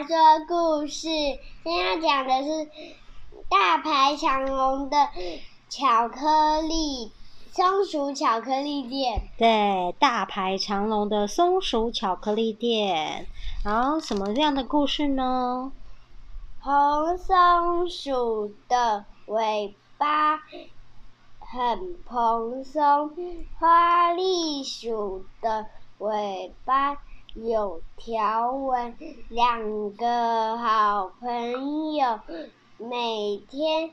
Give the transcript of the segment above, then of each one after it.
妈说故事。今天要讲的是大排长龙的巧克力松鼠巧克力店。对，大排长龙的松鼠巧克力店。然后什么样的故事呢？红松鼠的尾巴很蓬松，花栗鼠的尾巴有条纹。两个好朋友每天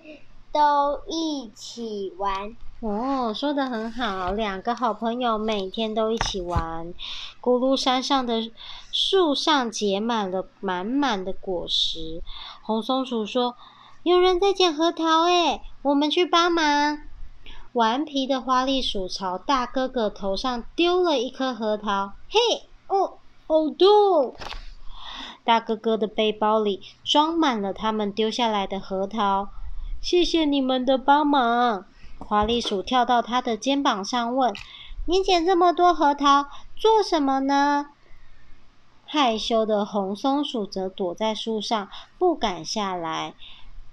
都一起玩。哦，说得很好，两个好朋友每天都一起玩。咕噜山上的树上结满了满满的果实。红松鼠说：“有人在捡核桃，诶，我们去帮忙。”顽皮的花栗鼠朝大哥哥头上丢了一颗核桃。嘿，哦，好痛！大哥哥的背包里装满了他们丢下来的核桃。谢谢你们的帮忙。花栗鼠跳到他的肩膀上问：“你捡这么多核桃做什么呢？”害羞的红松鼠则躲在树上，不敢下来。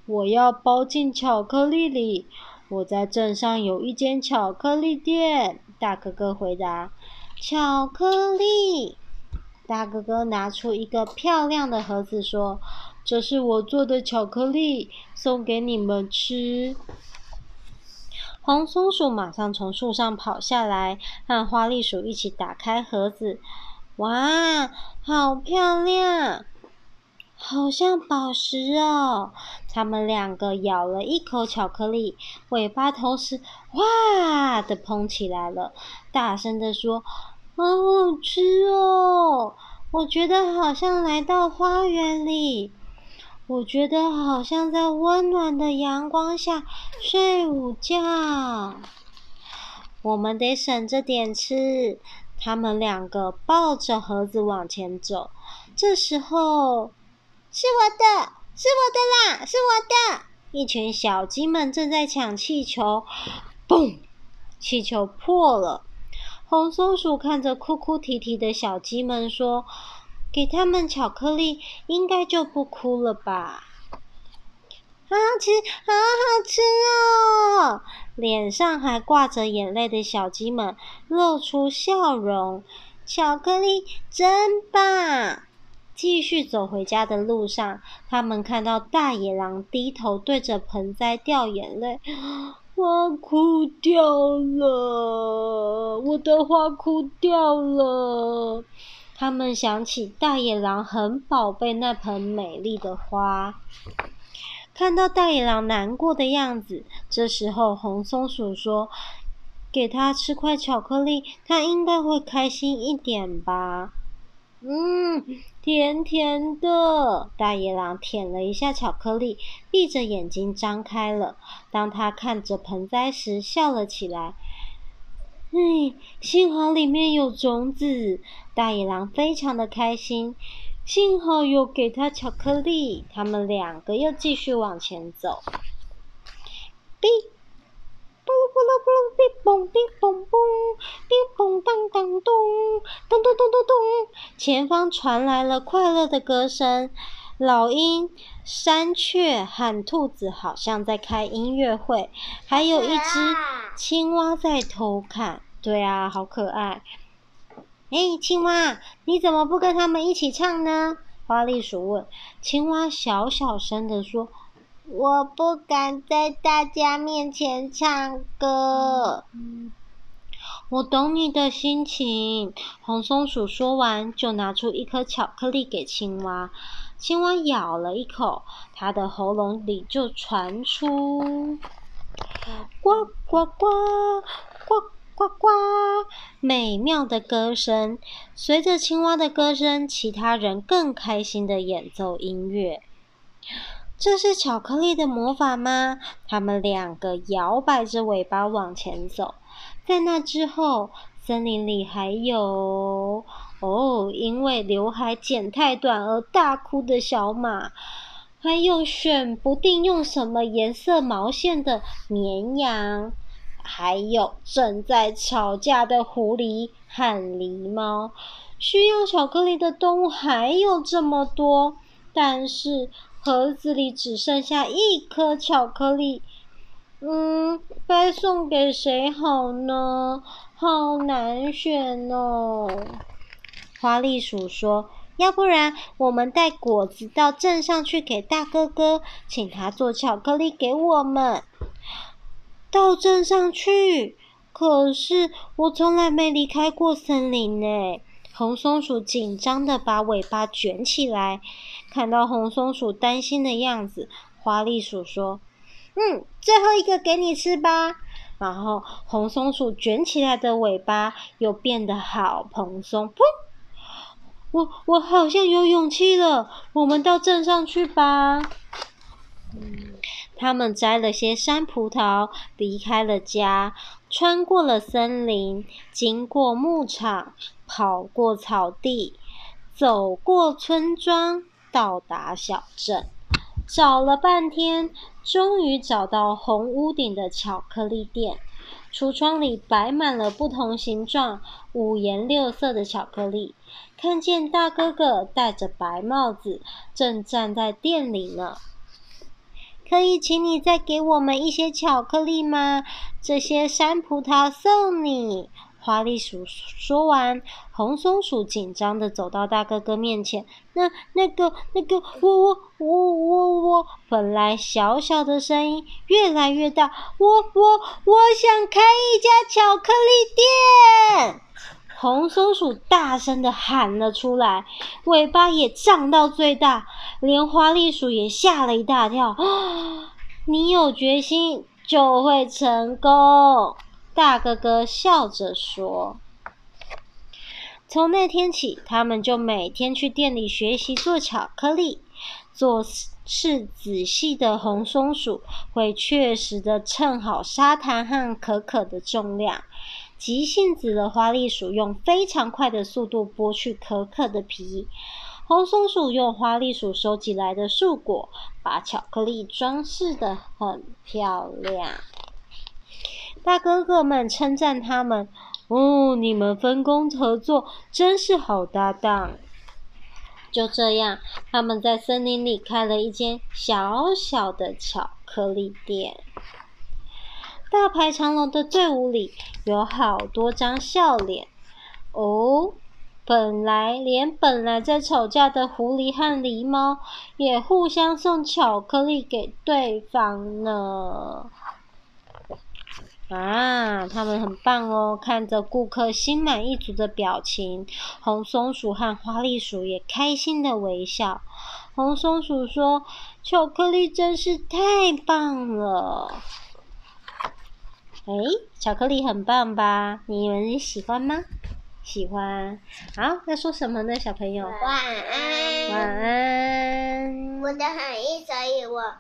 我要包进巧克力里。我在镇上有一间巧克力店。大哥哥回答：“巧克力。”大哥哥拿出一个漂亮的盒子，说：“这是我做的巧克力，送给你们吃。”红松鼠马上从树上跑下来，和花栗鼠一起打开盒子。哇，好漂亮，好像宝石哦！他们两个咬了一口巧克力，尾巴同时哇的膨起来了，大声地说：“好好吃哦！我觉得好像来到花园里。”我觉得好像在温暖的阳光下睡午觉。我们得省着点吃。他们两个抱着盒子往前走。这时候，是我的，是我的啦，是我的！一群小鸡们正在抢气球，嘣！气球破了。红松鼠看着哭哭啼啼的小鸡们说。给他们巧克力，应该就不哭了吧？好好吃，好好吃哦！脸上还挂着眼泪的小鸡们露出笑容。巧克力真棒！继续走回家的路上，他们看到大野狼低头对着盆栽掉眼泪，花哭掉了，我的花哭掉了。他们想起大野狼很宝贝那盆美丽的花，看到大野狼难过的样子，这时候红松鼠说：“给他吃块巧克力，他应该会开心一点吧？”嗯，甜甜的。大野狼舔了一下巧克力，闭着眼睛张开了。当他看着盆栽时，笑了起来。嗯，幸好里面有种子，大野狼非常的开心。幸好有给他巧克力，他们两个又继续往前走。哔，咕噜咕噜咕噜，哔嘣哔嘣嘣，哔嘣当当咚，咚咚咚咚咚，前方传来了快乐的歌声。老鹰、山雀和兔子好像在开音乐会，还有一只青蛙在偷看。对啊，好可爱！哎，青蛙，你怎么不跟他们一起唱呢？花栗鼠问。青蛙小小声地说：“我不敢在大家面前唱歌。”我懂你的心情。红松鼠说完，就拿出一颗巧克力给青蛙。青蛙咬了一口，它的喉咙里就传出“呱呱呱呱”。呱呱！美妙的歌声，随着青蛙的歌声，其他人更开心的演奏音乐。这是巧克力的魔法吗？他们两个摇摆着尾巴往前走。在那之后，森林里还有哦，因为刘海剪太短而大哭的小马，还有选不定用什么颜色毛线的绵羊。还有正在吵架的狐狸和狸猫，需要巧克力的动物还有这么多。但是盒子里只剩下一颗巧克力。嗯，该送给谁好呢？好难选哦。花栗鼠说：“要不然我们带果子到镇上去给大哥哥，请他做巧克力给我们。”到镇上去？可是我从来没离开过森林呢。红松鼠紧张的把尾巴卷起来，看到红松鼠担心的样子，花栗鼠说。嗯，最后一个给你吃吧。然后红松鼠卷起来的尾巴又变得好蓬松。噗！我我好像有勇气了。我们到镇上去吧。他们摘了些山葡萄，离开了家，穿过了森林，经过牧场，跑过草地，走过村庄，到达小镇。找了半天，终于找到红屋顶的巧克力店。橱窗里摆满了不同形状、五颜六色的巧克力。看见大哥哥戴着白帽子，正站在店里呢。可以请你再给我们一些巧克力吗？这些山葡萄送你。花栗鼠说完，红松鼠紧张地走到大哥哥面前。那、那个、那个，我、我、我、我、我，本来小小的声音越来越大。我、我、我想开一家巧克力店！红松鼠大声地喊了出来，尾巴也张到最大，连花栗鼠也吓了一大跳。你有决心，就会成功。大哥哥笑着说：“从那天起，他们就每天去店里学习做巧克力。做事仔细的红松鼠会确实的称好砂糖和可可的重量。急性子的花栗鼠用非常快的速度剥去可可的皮。红松鼠用花栗鼠收集来的树果，把巧克力装饰得很漂亮。”大哥哥们称赞他们：“哦，你们分工合作，真是好搭档。”就这样，他们在森林里开了一间小小的巧克力店。大排长龙的队伍里有好多张笑脸。哦，本来连本来在吵架的狐狸和狸猫也互相送巧克力给对方呢。啊，他们很棒哦！看着顾客心满意足的表情，红松鼠和花栗鼠也开心的微笑。红松鼠说：“巧克力真是太棒了！”哎，巧克力很棒吧？你们喜欢吗？喜欢。好，要说什么呢，小朋友？晚安。晚安。我的很意，所以我。